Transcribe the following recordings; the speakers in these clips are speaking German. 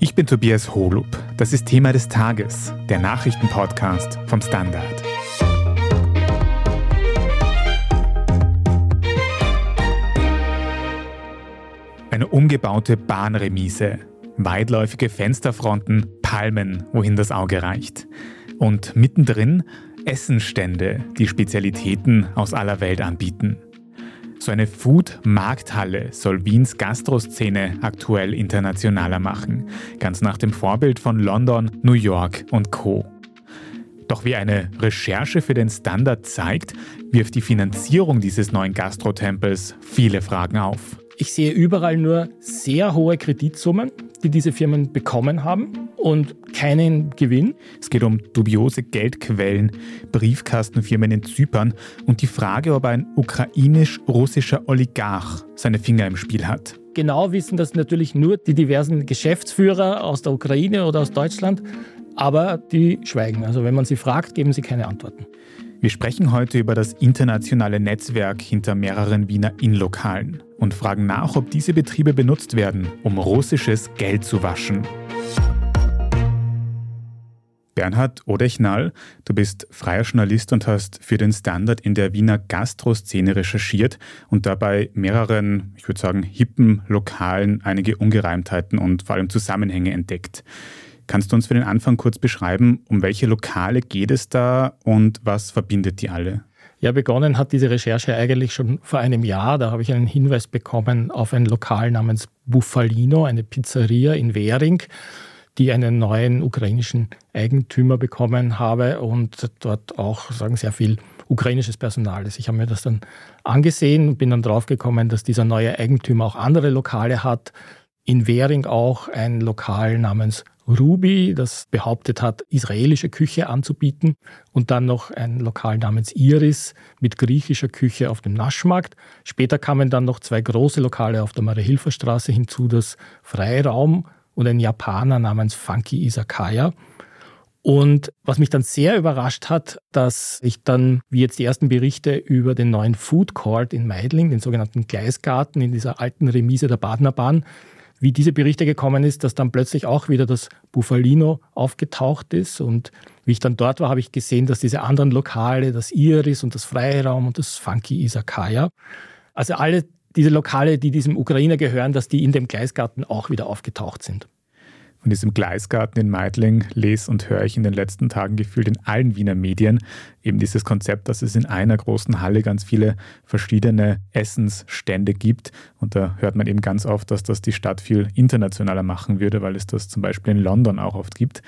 Ich bin Tobias Holub. Das ist Thema des Tages, der Nachrichtenpodcast vom Standard. Eine umgebaute Bahnremise, weitläufige Fensterfronten, Palmen, wohin das Auge reicht. Und mittendrin Essenstände, die Spezialitäten aus aller Welt anbieten. So eine Food-Markthalle soll Wiens Gastroszene aktuell internationaler machen, ganz nach dem Vorbild von London, New York und Co. Doch wie eine Recherche für den Standard zeigt, wirft die Finanzierung dieses neuen Gastrotempels viele Fragen auf. Ich sehe überall nur sehr hohe Kreditsummen, die diese Firmen bekommen haben und keinen Gewinn. Es geht um dubiose Geldquellen, Briefkastenfirmen in Zypern und die Frage, ob ein ukrainisch-russischer Oligarch seine Finger im Spiel hat. Genau wissen das natürlich nur die diversen Geschäftsführer aus der Ukraine oder aus Deutschland, aber die schweigen. Also wenn man sie fragt, geben sie keine Antworten. Wir sprechen heute über das internationale Netzwerk hinter mehreren Wiener Innlokalen und fragen nach, ob diese Betriebe benutzt werden, um russisches Geld zu waschen. Bernhard Odechnall, du bist freier Journalist und hast für den Standard in der Wiener Gastroszene recherchiert und dabei mehreren, ich würde sagen, hippen Lokalen einige Ungereimtheiten und vor allem Zusammenhänge entdeckt. Kannst du uns für den Anfang kurz beschreiben, um welche Lokale geht es da und was verbindet die alle? Ja, begonnen hat diese Recherche eigentlich schon vor einem Jahr. Da habe ich einen Hinweis bekommen auf ein Lokal namens Buffalino, eine Pizzeria in Währing, die einen neuen ukrainischen Eigentümer bekommen habe und dort auch sagen sehr viel ukrainisches Personal ist. Ich habe mir das dann angesehen und bin dann draufgekommen, dass dieser neue Eigentümer auch andere Lokale hat. In Währing auch ein Lokal namens Ruby, das behauptet hat, israelische Küche anzubieten und dann noch ein Lokal namens Iris mit griechischer Küche auf dem Naschmarkt. Später kamen dann noch zwei große Lokale auf der Marie-Hilfer-Straße hinzu, das Freiraum und ein Japaner namens Funky Isakaya. Und was mich dann sehr überrascht hat, dass ich dann, wie jetzt die ersten Berichte über den neuen Food Court in Meidling, den sogenannten Gleisgarten in dieser alten Remise der Badnerbahn, wie diese Berichte gekommen ist, dass dann plötzlich auch wieder das Buffalino aufgetaucht ist. Und wie ich dann dort war, habe ich gesehen, dass diese anderen Lokale, das Iris und das Freiraum und das Funky Isakaya, also alle diese Lokale, die diesem Ukrainer gehören, dass die in dem Gleisgarten auch wieder aufgetaucht sind. Von diesem Gleisgarten in Meidling lese und höre ich in den letzten Tagen gefühlt in allen Wiener Medien eben dieses Konzept, dass es in einer großen Halle ganz viele verschiedene Essensstände gibt. Und da hört man eben ganz oft, dass das die Stadt viel internationaler machen würde, weil es das zum Beispiel in London auch oft gibt.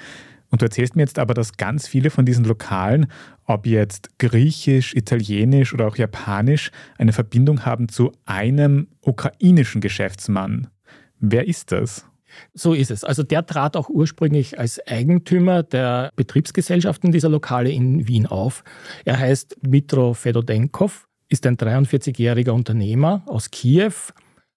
Und du erzählst mir jetzt aber, dass ganz viele von diesen Lokalen, ob jetzt griechisch, italienisch oder auch japanisch, eine Verbindung haben zu einem ukrainischen Geschäftsmann. Wer ist das? So ist es. Also der trat auch ursprünglich als Eigentümer der Betriebsgesellschaften dieser Lokale in Wien auf. Er heißt Dmitro Fedodenkov, ist ein 43-jähriger Unternehmer aus Kiew.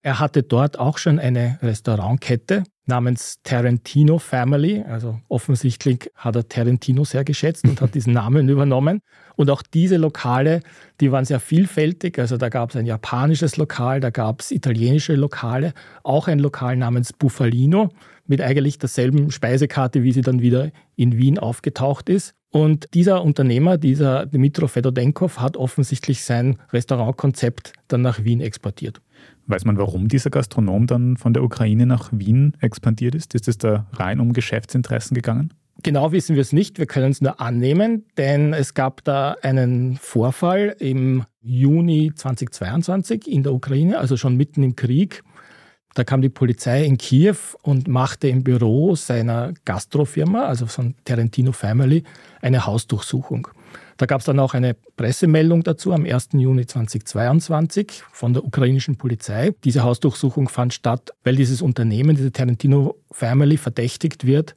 Er hatte dort auch schon eine Restaurantkette namens Tarantino Family. Also offensichtlich hat er Tarantino sehr geschätzt und hat diesen Namen übernommen. Und auch diese Lokale, die waren sehr vielfältig. Also da gab es ein japanisches Lokal, da gab es italienische Lokale, auch ein Lokal namens Buffalino mit eigentlich derselben Speisekarte, wie sie dann wieder in Wien aufgetaucht ist. Und dieser Unternehmer, dieser Dmitro Fedodenkov, hat offensichtlich sein Restaurantkonzept dann nach Wien exportiert. Weiß man, warum dieser Gastronom dann von der Ukraine nach Wien expandiert ist? Ist es da rein um Geschäftsinteressen gegangen? Genau wissen wir es nicht, wir können es nur annehmen, denn es gab da einen Vorfall im Juni 2022 in der Ukraine, also schon mitten im Krieg. Da kam die Polizei in Kiew und machte im Büro seiner Gastrofirma, also von Tarantino Family, eine Hausdurchsuchung. Da gab es dann auch eine Pressemeldung dazu am 1. Juni 2022 von der ukrainischen Polizei. Diese Hausdurchsuchung fand statt, weil dieses Unternehmen, diese Tarantino Family, verdächtigt wird,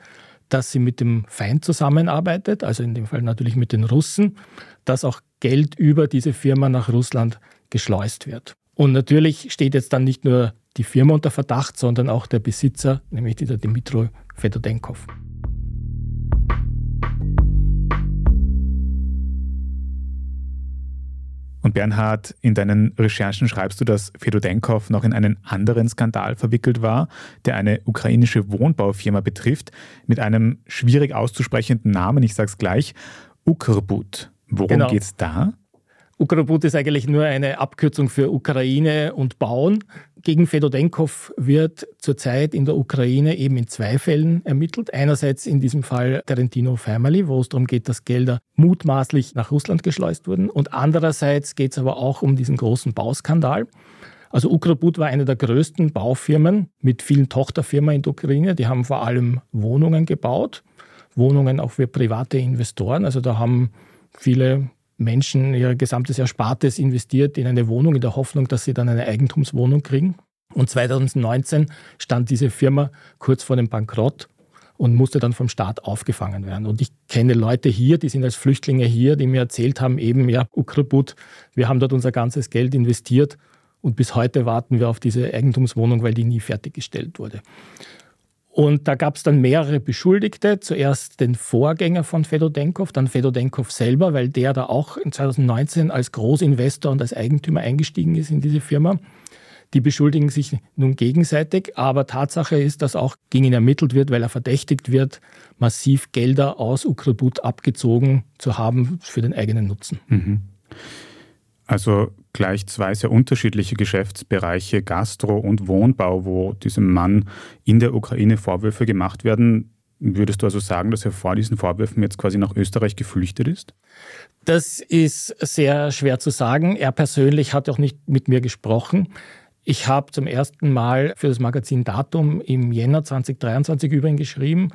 dass sie mit dem Feind zusammenarbeitet, also in dem Fall natürlich mit den Russen, dass auch Geld über diese Firma nach Russland geschleust wird. Und natürlich steht jetzt dann nicht nur die Firma unter Verdacht, sondern auch der Besitzer, nämlich dieser Dmitro Fedodenkov. Und Bernhard, in deinen Recherchen schreibst du, dass Fedodenkov noch in einen anderen Skandal verwickelt war, der eine ukrainische Wohnbaufirma betrifft, mit einem schwierig auszusprechenden Namen, ich sag's gleich, Ukrbut. Worum genau. geht's da? Ukrabut ist eigentlich nur eine Abkürzung für Ukraine und Bauen. Gegen Fedodenkov wird zurzeit in der Ukraine eben in zwei Fällen ermittelt. Einerseits in diesem Fall Tarantino Family, wo es darum geht, dass Gelder mutmaßlich nach Russland geschleust wurden. Und andererseits geht es aber auch um diesen großen Bauskandal. Also Ukrabut war eine der größten Baufirmen mit vielen Tochterfirmen in der Ukraine. Die haben vor allem Wohnungen gebaut, Wohnungen auch für private Investoren. Also da haben viele Menschen ihr gesamtes Erspartes investiert in eine Wohnung in der Hoffnung, dass sie dann eine Eigentumswohnung kriegen. Und 2019 stand diese Firma kurz vor dem Bankrott und musste dann vom Staat aufgefangen werden. Und ich kenne Leute hier, die sind als Flüchtlinge hier, die mir erzählt haben, eben, ja, Ukrabut, wir haben dort unser ganzes Geld investiert und bis heute warten wir auf diese Eigentumswohnung, weil die nie fertiggestellt wurde. Und da gab es dann mehrere Beschuldigte. Zuerst den Vorgänger von Fedodenkov, dann Fedodenkov selber, weil der da auch in 2019 als Großinvestor und als Eigentümer eingestiegen ist in diese Firma. Die beschuldigen sich nun gegenseitig, aber Tatsache ist, dass auch gegen ihn ermittelt wird, weil er verdächtigt wird, massiv Gelder aus Ukrabut abgezogen zu haben für den eigenen Nutzen. Mhm. Also gleich zwei sehr unterschiedliche Geschäftsbereiche, Gastro und Wohnbau, wo diesem Mann in der Ukraine Vorwürfe gemacht werden. Würdest du also sagen, dass er vor diesen Vorwürfen jetzt quasi nach Österreich geflüchtet ist? Das ist sehr schwer zu sagen. Er persönlich hat auch nicht mit mir gesprochen. Ich habe zum ersten Mal für das Magazin Datum im Jänner 2023 über ihn geschrieben.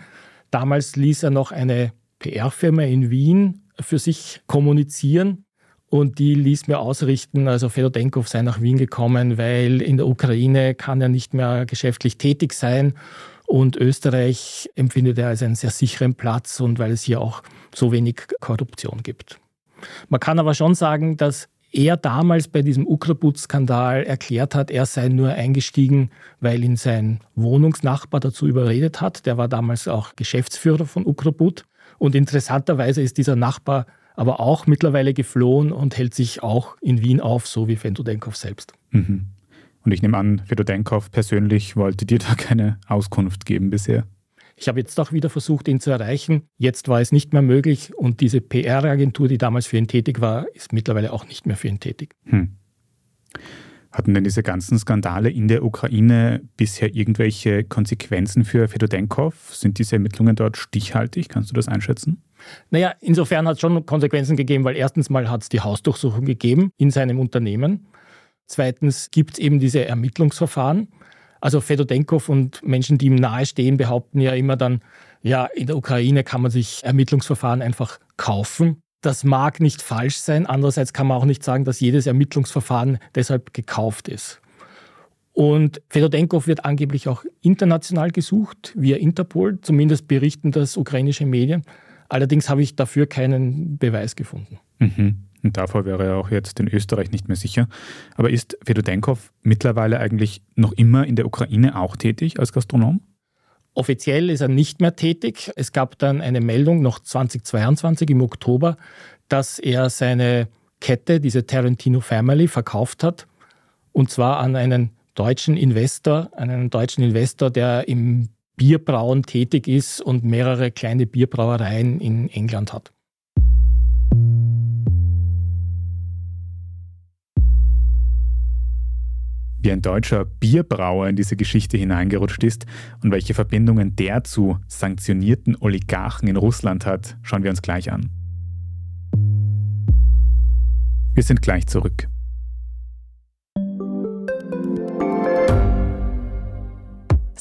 Damals ließ er noch eine PR-Firma in Wien für sich kommunizieren. Und die ließ mir ausrichten, also Fedodenkov sei nach Wien gekommen, weil in der Ukraine kann er nicht mehr geschäftlich tätig sein. Und Österreich empfindet er als einen sehr sicheren Platz und weil es hier auch so wenig Korruption gibt. Man kann aber schon sagen, dass er damals bei diesem Ukrabut-Skandal erklärt hat, er sei nur eingestiegen, weil ihn sein Wohnungsnachbar dazu überredet hat. Der war damals auch Geschäftsführer von Ukrabut. Und interessanterweise ist dieser Nachbar aber auch mittlerweile geflohen und hält sich auch in Wien auf, so wie Fedodenkov selbst. Mhm. Und ich nehme an, Fedodenkov persönlich wollte dir da keine Auskunft geben bisher. Ich habe jetzt auch wieder versucht, ihn zu erreichen. Jetzt war es nicht mehr möglich und diese PR-Agentur, die damals für ihn tätig war, ist mittlerweile auch nicht mehr für ihn tätig. Hm. Hatten denn diese ganzen Skandale in der Ukraine bisher irgendwelche Konsequenzen für Fedodenkov? Sind diese Ermittlungen dort stichhaltig? Kannst du das einschätzen? Naja, insofern hat es schon Konsequenzen gegeben, weil erstens mal hat es die Hausdurchsuchung gegeben in seinem Unternehmen. Zweitens gibt es eben diese Ermittlungsverfahren. Also Fedodenkov und Menschen, die ihm nahestehen, behaupten ja immer dann, ja, in der Ukraine kann man sich Ermittlungsverfahren einfach kaufen. Das mag nicht falsch sein. Andererseits kann man auch nicht sagen, dass jedes Ermittlungsverfahren deshalb gekauft ist. Und Fedodenkov wird angeblich auch international gesucht, via Interpol. Zumindest berichten das ukrainische Medien. Allerdings habe ich dafür keinen Beweis gefunden. Mhm. Und davor wäre er auch jetzt in Österreich nicht mehr sicher. Aber ist Fedodenkov mittlerweile eigentlich noch immer in der Ukraine auch tätig als Gastronom? Offiziell ist er nicht mehr tätig. Es gab dann eine Meldung noch 2022 im Oktober, dass er seine Kette, diese Tarantino Family, verkauft hat. Und zwar an einen deutschen Investor, einen deutschen Investor, der im Bierbrauen tätig ist und mehrere kleine Bierbrauereien in England hat. wie ein deutscher Bierbrauer in diese Geschichte hineingerutscht ist und welche Verbindungen der zu sanktionierten Oligarchen in Russland hat, schauen wir uns gleich an. Wir sind gleich zurück.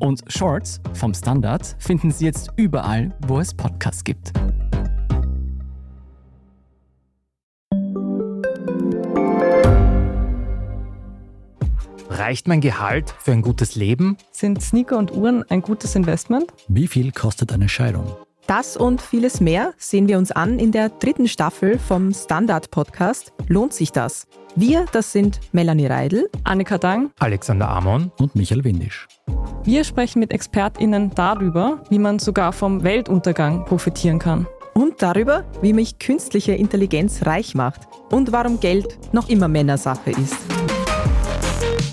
Und Shorts vom Standard finden Sie jetzt überall, wo es Podcasts gibt. Reicht mein Gehalt für ein gutes Leben? Sind Sneaker und Uhren ein gutes Investment? Wie viel kostet eine Scheidung? Das und vieles mehr sehen wir uns an in der dritten Staffel vom Standard-Podcast Lohnt sich das? Wir, das sind Melanie Reidel, Annika Dang, Alexander Amon und Michael Windisch. Wir sprechen mit ExpertInnen darüber, wie man sogar vom Weltuntergang profitieren kann. Und darüber, wie mich künstliche Intelligenz reich macht und warum Geld noch immer Männersache ist.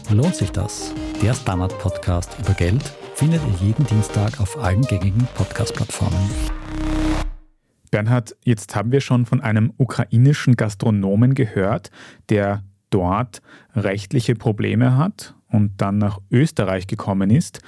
Lohnt sich das? Der Standard-Podcast über Geld findet ihr jeden Dienstag auf allen gängigen Podcast-Plattformen. Bernhard, jetzt haben wir schon von einem ukrainischen Gastronomen gehört, der dort rechtliche Probleme hat und dann nach Österreich gekommen ist.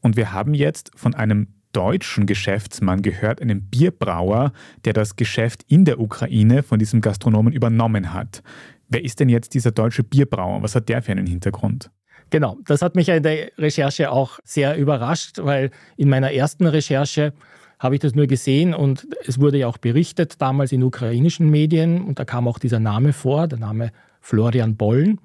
Und wir haben jetzt von einem deutschen Geschäftsmann gehört, einem Bierbrauer, der das Geschäft in der Ukraine von diesem Gastronomen übernommen hat. Wer ist denn jetzt dieser deutsche Bierbrauer? Was hat der für einen Hintergrund? Genau, das hat mich in der Recherche auch sehr überrascht, weil in meiner ersten Recherche habe ich das nur gesehen und es wurde ja auch berichtet damals in ukrainischen Medien und da kam auch dieser Name vor, der Name Florian Bollen.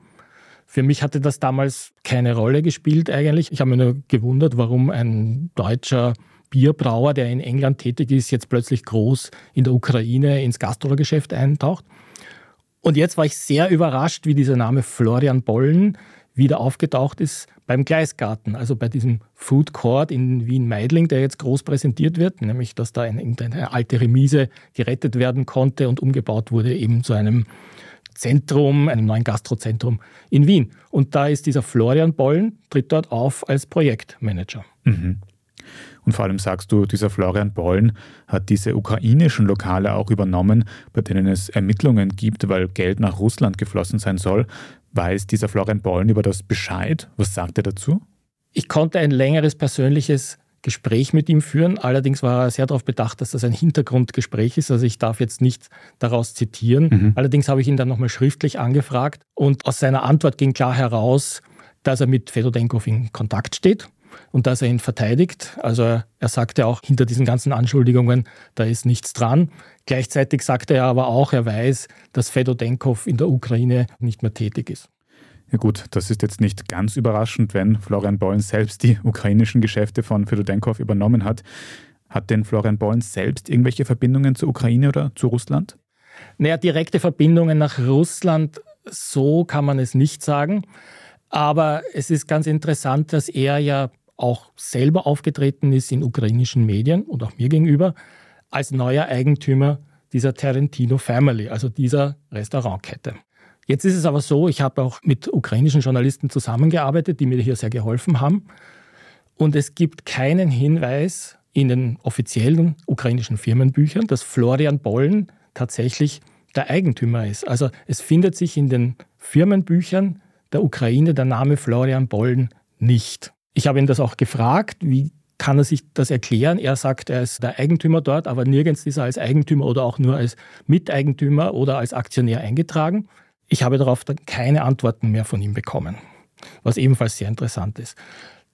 Für mich hatte das damals keine Rolle gespielt eigentlich. Ich habe mir nur gewundert, warum ein deutscher Bierbrauer, der in England tätig ist, jetzt plötzlich groß in der Ukraine ins Gastrogeschäft eintaucht. Und jetzt war ich sehr überrascht, wie dieser Name Florian Bollen wieder aufgetaucht ist beim Gleisgarten, also bei diesem Food Court in Wien-Meidling, der jetzt groß präsentiert wird, nämlich dass da eine, eine alte Remise gerettet werden konnte und umgebaut wurde eben zu einem Zentrum, einem neuen Gastrozentrum in Wien. Und da ist dieser Florian Bollen, tritt dort auf als Projektmanager. Mhm. Und vor allem sagst du, dieser Florian Bollen hat diese ukrainischen Lokale auch übernommen, bei denen es Ermittlungen gibt, weil Geld nach Russland geflossen sein soll. Weiß dieser Florian Bollen über das Bescheid? Was sagt er dazu? Ich konnte ein längeres persönliches Gespräch mit ihm führen. Allerdings war er sehr darauf bedacht, dass das ein Hintergrundgespräch ist. Also ich darf jetzt nicht daraus zitieren. Mhm. Allerdings habe ich ihn dann nochmal schriftlich angefragt und aus seiner Antwort ging klar heraus, dass er mit Fedodenkov in Kontakt steht und dass er ihn verteidigt. Also er sagte auch hinter diesen ganzen Anschuldigungen, da ist nichts dran. Gleichzeitig sagte er aber auch, er weiß, dass Fedodenkov in der Ukraine nicht mehr tätig ist. Ja gut, das ist jetzt nicht ganz überraschend, wenn Florian Bollen selbst die ukrainischen Geschäfte von Fedodenkov übernommen hat. Hat denn Florian Bollen selbst irgendwelche Verbindungen zur Ukraine oder zu Russland? Naja, direkte Verbindungen nach Russland, so kann man es nicht sagen. Aber es ist ganz interessant, dass er ja auch selber aufgetreten ist in ukrainischen Medien und auch mir gegenüber als neuer Eigentümer dieser Tarantino Family, also dieser Restaurantkette. Jetzt ist es aber so, ich habe auch mit ukrainischen Journalisten zusammengearbeitet, die mir hier sehr geholfen haben. Und es gibt keinen Hinweis in den offiziellen ukrainischen Firmenbüchern, dass Florian Bollen tatsächlich der Eigentümer ist. Also es findet sich in den Firmenbüchern der Ukraine der Name Florian Bollen nicht. Ich habe ihn das auch gefragt, wie kann er sich das erklären? Er sagt, er ist der Eigentümer dort, aber nirgends ist er als Eigentümer oder auch nur als Miteigentümer oder als Aktionär eingetragen. Ich habe darauf dann keine Antworten mehr von ihm bekommen, was ebenfalls sehr interessant ist.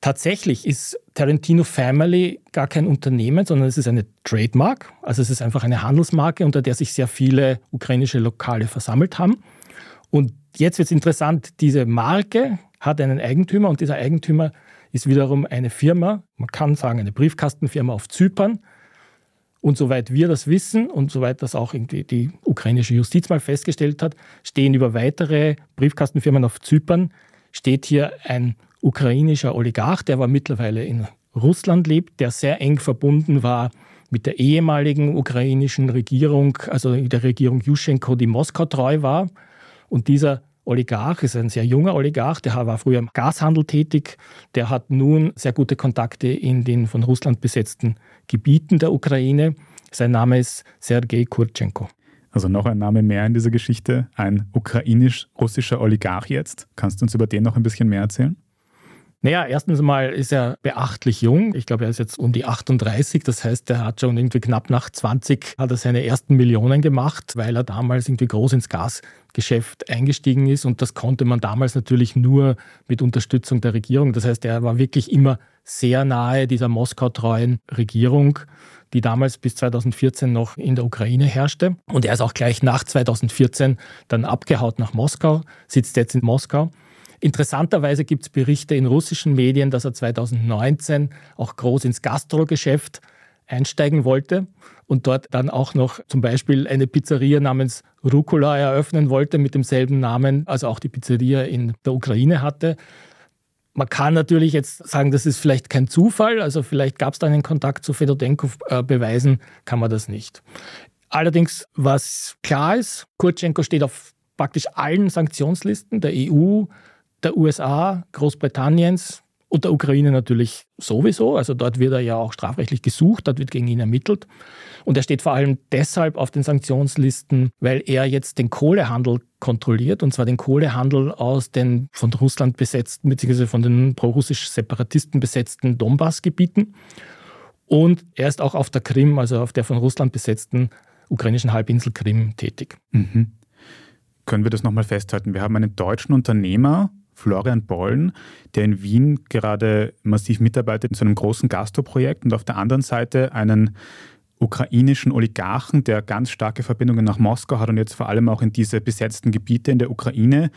Tatsächlich ist Tarantino Family gar kein Unternehmen, sondern es ist eine Trademark. Also es ist einfach eine Handelsmarke, unter der sich sehr viele ukrainische Lokale versammelt haben. Und jetzt wird es interessant, diese Marke hat einen Eigentümer und dieser Eigentümer ist wiederum eine Firma, man kann sagen eine Briefkastenfirma auf Zypern. Und soweit wir das wissen und soweit das auch irgendwie die ukrainische Justiz mal festgestellt hat, stehen über weitere Briefkastenfirmen auf Zypern, steht hier ein ukrainischer Oligarch, der aber mittlerweile in Russland lebt, der sehr eng verbunden war mit der ehemaligen ukrainischen Regierung, also der Regierung Juschenko, die Moskau treu war. Und dieser Oligarch, ist ein sehr junger Oligarch, der war früher im Gashandel tätig, der hat nun sehr gute Kontakte in den von Russland besetzten Gebieten der Ukraine. Sein Name ist Sergei Kurchenko. Also noch ein Name mehr in dieser Geschichte, ein ukrainisch-russischer Oligarch jetzt. Kannst du uns über den noch ein bisschen mehr erzählen? Naja, erstens mal ist er beachtlich jung. Ich glaube, er ist jetzt um die 38. Das heißt, er hat schon irgendwie knapp nach 20 hat er seine ersten Millionen gemacht, weil er damals irgendwie groß ins Gasgeschäft eingestiegen ist. Und das konnte man damals natürlich nur mit Unterstützung der Regierung. Das heißt, er war wirklich immer sehr nahe dieser Moskau-treuen Regierung, die damals bis 2014 noch in der Ukraine herrschte. Und er ist auch gleich nach 2014 dann abgehaut nach Moskau, sitzt jetzt in Moskau. Interessanterweise gibt es Berichte in russischen Medien, dass er 2019 auch groß ins Gastrogeschäft einsteigen wollte und dort dann auch noch zum Beispiel eine Pizzeria namens Rucola eröffnen wollte mit demselben Namen, also auch die Pizzeria in der Ukraine hatte. Man kann natürlich jetzt sagen, das ist vielleicht kein Zufall, also vielleicht gab es da einen Kontakt zu Fedodenko, äh, beweisen kann man das nicht. Allerdings, was klar ist, Kurtschenko steht auf praktisch allen Sanktionslisten der EU, der USA, Großbritanniens und der Ukraine natürlich sowieso. Also dort wird er ja auch strafrechtlich gesucht, dort wird gegen ihn ermittelt. Und er steht vor allem deshalb auf den Sanktionslisten, weil er jetzt den Kohlehandel kontrolliert, und zwar den Kohlehandel aus den von Russland besetzten, beziehungsweise von den prorussisch Separatisten besetzten Donbass-Gebieten. Und er ist auch auf der Krim, also auf der von Russland besetzten ukrainischen Halbinsel Krim tätig. Mhm. Können wir das nochmal festhalten? Wir haben einen deutschen Unternehmer, Florian Bollen, der in Wien gerade massiv mitarbeitet in so einem großen Gastroprojekt und auf der anderen Seite einen ukrainischen Oligarchen, der ganz starke Verbindungen nach Moskau hat und jetzt vor allem auch in diese besetzten Gebiete in der Ukraine,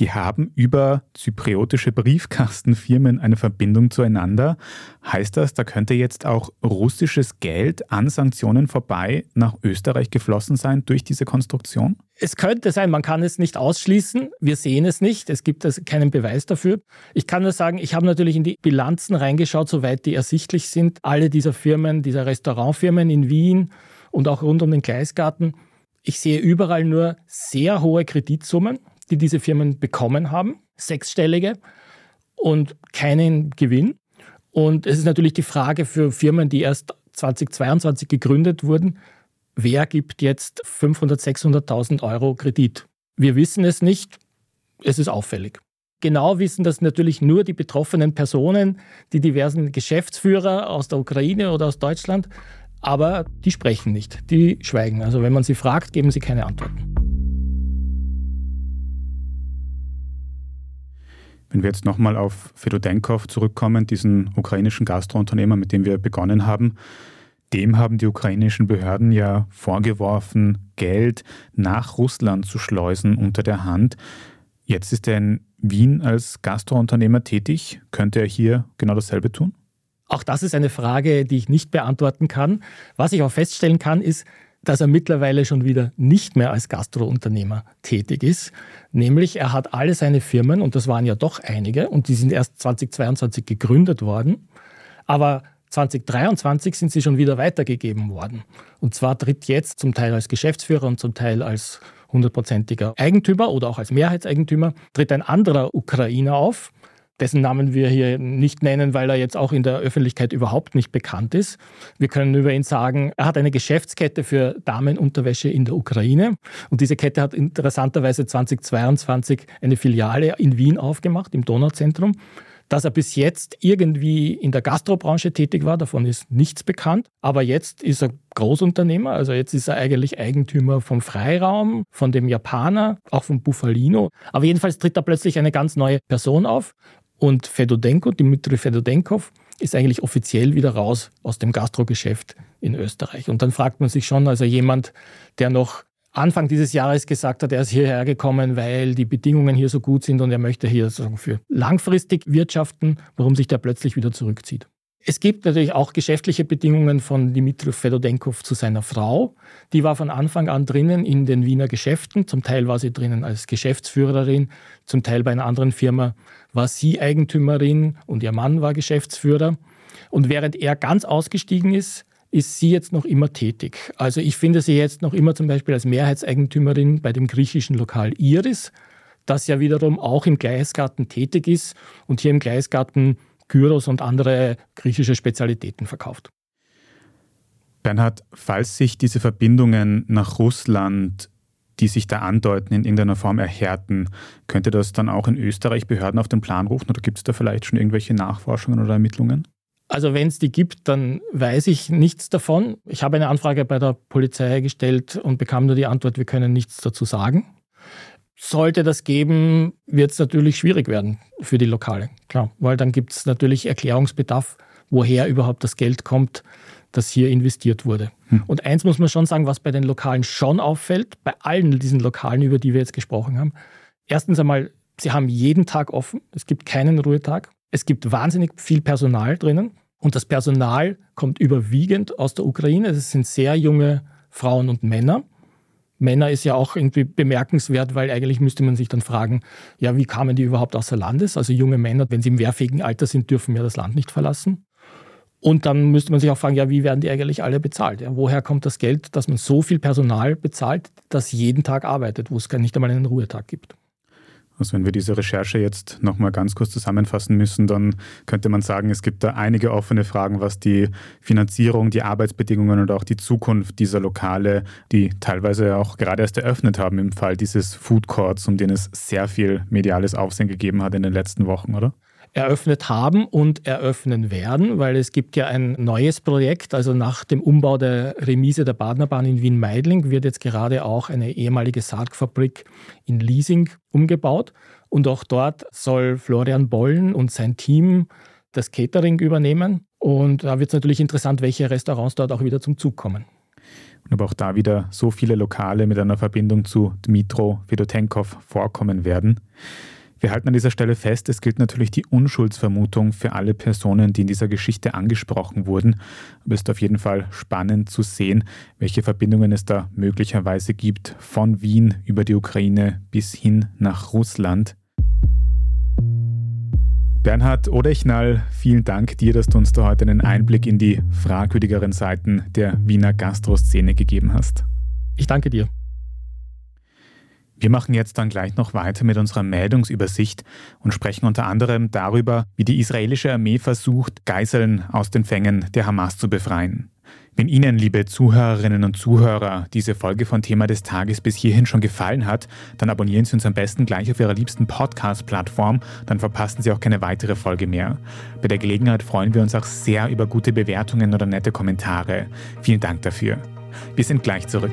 die haben über zypriotische Briefkastenfirmen eine Verbindung zueinander. Heißt das, da könnte jetzt auch russisches Geld an Sanktionen vorbei nach Österreich geflossen sein durch diese Konstruktion? Es könnte sein, man kann es nicht ausschließen. Wir sehen es nicht. Es gibt keinen Beweis dafür. Ich kann nur sagen, ich habe natürlich in die Bilanzen reingeschaut, soweit die ersichtlich sind. Alle dieser Firmen, dieser Restaurantfirmen in Wien und auch rund um den Gleisgarten. Ich sehe überall nur sehr hohe Kreditsummen die diese Firmen bekommen haben, sechsstellige, und keinen Gewinn. Und es ist natürlich die Frage für Firmen, die erst 2022 gegründet wurden, wer gibt jetzt 500.000, 600.000 Euro Kredit? Wir wissen es nicht. Es ist auffällig. Genau wissen das natürlich nur die betroffenen Personen, die diversen Geschäftsführer aus der Ukraine oder aus Deutschland, aber die sprechen nicht, die schweigen. Also wenn man sie fragt, geben sie keine Antworten. Wenn wir jetzt nochmal auf Fedodenkov zurückkommen, diesen ukrainischen Gastrounternehmer, mit dem wir begonnen haben, dem haben die ukrainischen Behörden ja vorgeworfen, Geld nach Russland zu schleusen unter der Hand. Jetzt ist er in Wien als Gastrounternehmer tätig. Könnte er hier genau dasselbe tun? Auch das ist eine Frage, die ich nicht beantworten kann. Was ich auch feststellen kann, ist, dass er mittlerweile schon wieder nicht mehr als Gastrounternehmer tätig ist. Nämlich er hat alle seine Firmen, und das waren ja doch einige, und die sind erst 2022 gegründet worden, aber 2023 sind sie schon wieder weitergegeben worden. Und zwar tritt jetzt zum Teil als Geschäftsführer und zum Teil als hundertprozentiger Eigentümer oder auch als Mehrheitseigentümer, tritt ein anderer Ukrainer auf, dessen Namen wir hier nicht nennen, weil er jetzt auch in der Öffentlichkeit überhaupt nicht bekannt ist. Wir können über ihn sagen, er hat eine Geschäftskette für Damenunterwäsche in der Ukraine und diese Kette hat interessanterweise 2022 eine Filiale in Wien aufgemacht, im Donauzentrum. Dass er bis jetzt irgendwie in der Gastrobranche tätig war, davon ist nichts bekannt. Aber jetzt ist er Großunternehmer, also jetzt ist er eigentlich Eigentümer vom Freiraum, von dem Japaner, auch vom Buffalino. Aber jedenfalls tritt da plötzlich eine ganz neue Person auf und Fedodenko, Dimitri Fedodenkov, ist eigentlich offiziell wieder raus aus dem Gastrogeschäft in Österreich. Und dann fragt man sich schon, also jemand, der noch Anfang dieses Jahres gesagt hat, er ist hierher gekommen, weil die Bedingungen hier so gut sind und er möchte hier sozusagen für langfristig wirtschaften, warum sich der plötzlich wieder zurückzieht. Es gibt natürlich auch geschäftliche Bedingungen von Dimitri Fedodenkov zu seiner Frau. Die war von Anfang an drinnen in den Wiener Geschäften. Zum Teil war sie drinnen als Geschäftsführerin, zum Teil bei einer anderen Firma war sie Eigentümerin und ihr Mann war Geschäftsführer. Und während er ganz ausgestiegen ist, ist sie jetzt noch immer tätig. Also ich finde sie jetzt noch immer zum Beispiel als Mehrheitseigentümerin bei dem griechischen Lokal Iris, das ja wiederum auch im Gleisgarten tätig ist und hier im Gleisgarten Gyros und andere griechische Spezialitäten verkauft. Bernhard, falls sich diese Verbindungen nach Russland, die sich da andeuten, in irgendeiner Form erhärten, könnte das dann auch in Österreich Behörden auf den Plan rufen oder gibt es da vielleicht schon irgendwelche Nachforschungen oder Ermittlungen? Also wenn es die gibt, dann weiß ich nichts davon. Ich habe eine Anfrage bei der Polizei gestellt und bekam nur die Antwort, wir können nichts dazu sagen. Sollte das geben, wird es natürlich schwierig werden für die Lokale. Klar, weil dann gibt es natürlich Erklärungsbedarf, woher überhaupt das Geld kommt, das hier investiert wurde. Hm. Und eins muss man schon sagen, was bei den Lokalen schon auffällt, bei allen diesen Lokalen, über die wir jetzt gesprochen haben. Erstens einmal, Sie haben jeden Tag offen. Es gibt keinen Ruhetag. Es gibt wahnsinnig viel Personal drinnen. Und das Personal kommt überwiegend aus der Ukraine. Es sind sehr junge Frauen und Männer. Männer ist ja auch irgendwie bemerkenswert, weil eigentlich müsste man sich dann fragen, ja, wie kamen die überhaupt außer Landes? Also junge Männer, wenn sie im wehrfähigen Alter sind, dürfen ja das Land nicht verlassen. Und dann müsste man sich auch fragen, ja, wie werden die eigentlich alle bezahlt? Ja, woher kommt das Geld, dass man so viel Personal bezahlt, das jeden Tag arbeitet, wo es nicht einmal einen Ruhetag gibt? Also wenn wir diese Recherche jetzt nochmal ganz kurz zusammenfassen müssen, dann könnte man sagen, es gibt da einige offene Fragen, was die Finanzierung, die Arbeitsbedingungen und auch die Zukunft dieser Lokale, die teilweise auch gerade erst eröffnet haben im Fall dieses Food Courts, um den es sehr viel mediales Aufsehen gegeben hat in den letzten Wochen, oder? Eröffnet haben und eröffnen werden, weil es gibt ja ein neues Projekt. Also nach dem Umbau der Remise der Badnerbahn in Wien-Meidling wird jetzt gerade auch eine ehemalige Sargfabrik in Leasing umgebaut. Und auch dort soll Florian Bollen und sein Team das Catering übernehmen. Und da wird es natürlich interessant, welche Restaurants dort auch wieder zum Zug kommen. Und aber auch da wieder so viele Lokale mit einer Verbindung zu Dmitro Fedotenkov vorkommen werden. Wir halten an dieser Stelle fest, es gilt natürlich die Unschuldsvermutung für alle Personen, die in dieser Geschichte angesprochen wurden. Aber es ist auf jeden Fall spannend zu sehen, welche Verbindungen es da möglicherweise gibt, von Wien über die Ukraine bis hin nach Russland. Bernhard Odechnall, vielen Dank dir, dass du uns da heute einen Einblick in die fragwürdigeren Seiten der Wiener Gastroszene gegeben hast. Ich danke dir. Wir machen jetzt dann gleich noch weiter mit unserer Meldungsübersicht und sprechen unter anderem darüber, wie die israelische Armee versucht, Geiseln aus den Fängen der Hamas zu befreien. Wenn Ihnen, liebe Zuhörerinnen und Zuhörer, diese Folge von Thema des Tages bis hierhin schon gefallen hat, dann abonnieren Sie uns am besten gleich auf Ihrer liebsten Podcast-Plattform, dann verpassen Sie auch keine weitere Folge mehr. Bei der Gelegenheit freuen wir uns auch sehr über gute Bewertungen oder nette Kommentare. Vielen Dank dafür. Wir sind gleich zurück.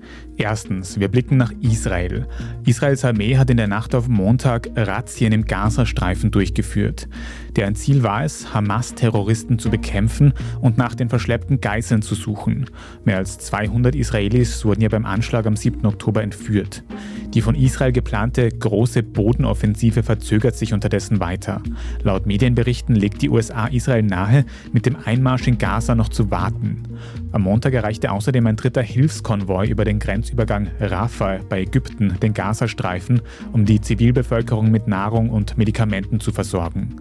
Erstens, wir blicken nach Israel. Israels Armee hat in der Nacht auf Montag Razzien im Gazastreifen durchgeführt. Deren Ziel war es, Hamas-Terroristen zu bekämpfen und nach den verschleppten Geiseln zu suchen. Mehr als 200 Israelis wurden ja beim Anschlag am 7. Oktober entführt. Die von Israel geplante große Bodenoffensive verzögert sich unterdessen weiter. Laut Medienberichten legt die USA Israel nahe, mit dem Einmarsch in Gaza noch zu warten. Am Montag erreichte außerdem ein dritter Hilfskonvoi über den Grenzübergang Rafah bei Ägypten den Gazastreifen, um die Zivilbevölkerung mit Nahrung und Medikamenten zu versorgen.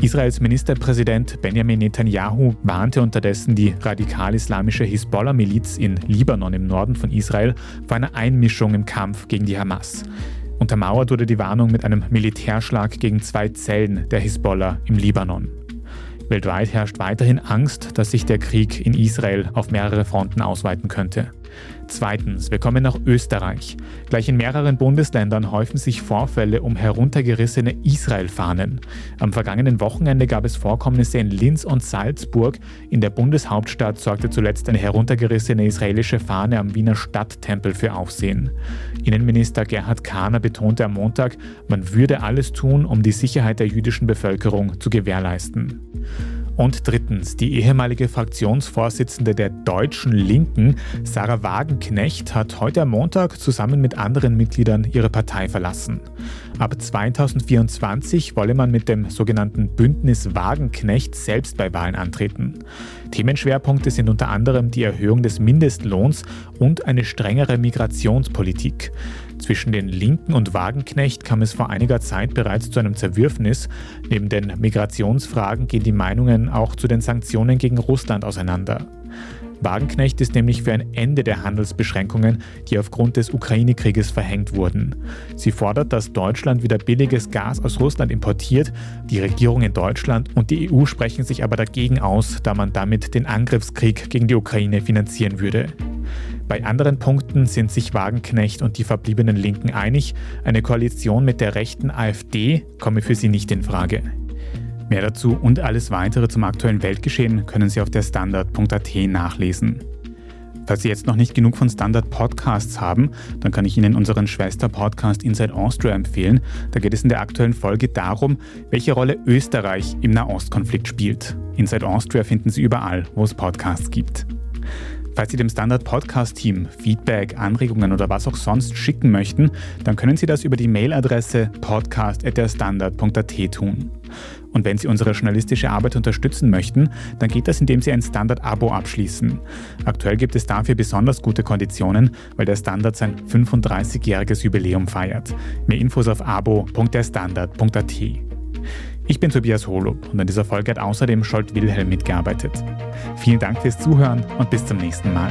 Israels Ministerpräsident Benjamin Netanyahu warnte unterdessen die radikal-islamische Hisbollah-Miliz in Libanon im Norden von Israel vor einer Einmischung im Kampf gegen die Hamas. Untermauert wurde die Warnung mit einem Militärschlag gegen zwei Zellen der Hisbollah im Libanon. Weltweit herrscht weiterhin Angst, dass sich der Krieg in Israel auf mehrere Fronten ausweiten könnte. Zweitens, wir kommen nach Österreich. Gleich in mehreren Bundesländern häufen sich Vorfälle um heruntergerissene Israel-Fahnen. Am vergangenen Wochenende gab es Vorkommnisse in Linz und Salzburg. In der Bundeshauptstadt sorgte zuletzt eine heruntergerissene israelische Fahne am Wiener Stadttempel für Aufsehen. Innenminister Gerhard Kahner betonte am Montag, man würde alles tun, um die Sicherheit der jüdischen Bevölkerung zu gewährleisten. Und drittens, die ehemalige Fraktionsvorsitzende der Deutschen Linken, Sarah Wagenknecht, hat heute am Montag zusammen mit anderen Mitgliedern ihre Partei verlassen. Ab 2024 wolle man mit dem sogenannten Bündnis Wagenknecht selbst bei Wahlen antreten. Themenschwerpunkte sind unter anderem die Erhöhung des Mindestlohns und eine strengere Migrationspolitik. Zwischen den Linken und Wagenknecht kam es vor einiger Zeit bereits zu einem Zerwürfnis. Neben den Migrationsfragen gehen die Meinungen auch zu den Sanktionen gegen Russland auseinander. Wagenknecht ist nämlich für ein Ende der Handelsbeschränkungen, die aufgrund des Ukraine-Krieges verhängt wurden. Sie fordert, dass Deutschland wieder billiges Gas aus Russland importiert. Die Regierung in Deutschland und die EU sprechen sich aber dagegen aus, da man damit den Angriffskrieg gegen die Ukraine finanzieren würde. Bei anderen Punkten sind sich Wagenknecht und die verbliebenen Linken einig, eine Koalition mit der rechten AfD komme für sie nicht in Frage. Mehr dazu und alles weitere zum aktuellen Weltgeschehen können Sie auf der Standard.at nachlesen. Falls Sie jetzt noch nicht genug von Standard Podcasts haben, dann kann ich Ihnen unseren Schwester-Podcast Inside Austria empfehlen. Da geht es in der aktuellen Folge darum, welche Rolle Österreich im Nahostkonflikt spielt. Inside Austria finden Sie überall, wo es Podcasts gibt. Falls Sie dem Standard Podcast Team Feedback, Anregungen oder was auch sonst schicken möchten, dann können Sie das über die Mailadresse podcast.derstandard.at tun. Und wenn Sie unsere journalistische Arbeit unterstützen möchten, dann geht das, indem Sie ein Standard-Abo abschließen. Aktuell gibt es dafür besonders gute Konditionen, weil der Standard sein 35-jähriges Jubiläum feiert. Mehr Infos auf abo.derstandard.at. Ich bin Tobias Holub und an dieser Folge hat außerdem Scholt Wilhelm mitgearbeitet. Vielen Dank fürs Zuhören und bis zum nächsten Mal.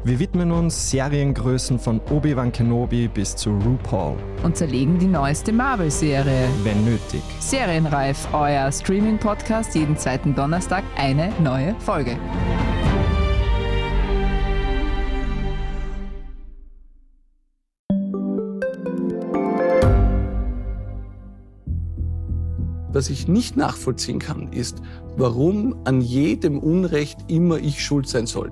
Wir widmen uns Seriengrößen von Obi-Wan Kenobi bis zu RuPaul. Und zerlegen die neueste Marvel-Serie. Wenn nötig. Serienreif, euer Streaming-Podcast, jeden zweiten Donnerstag eine neue Folge. Was ich nicht nachvollziehen kann, ist, warum an jedem Unrecht immer ich schuld sein soll.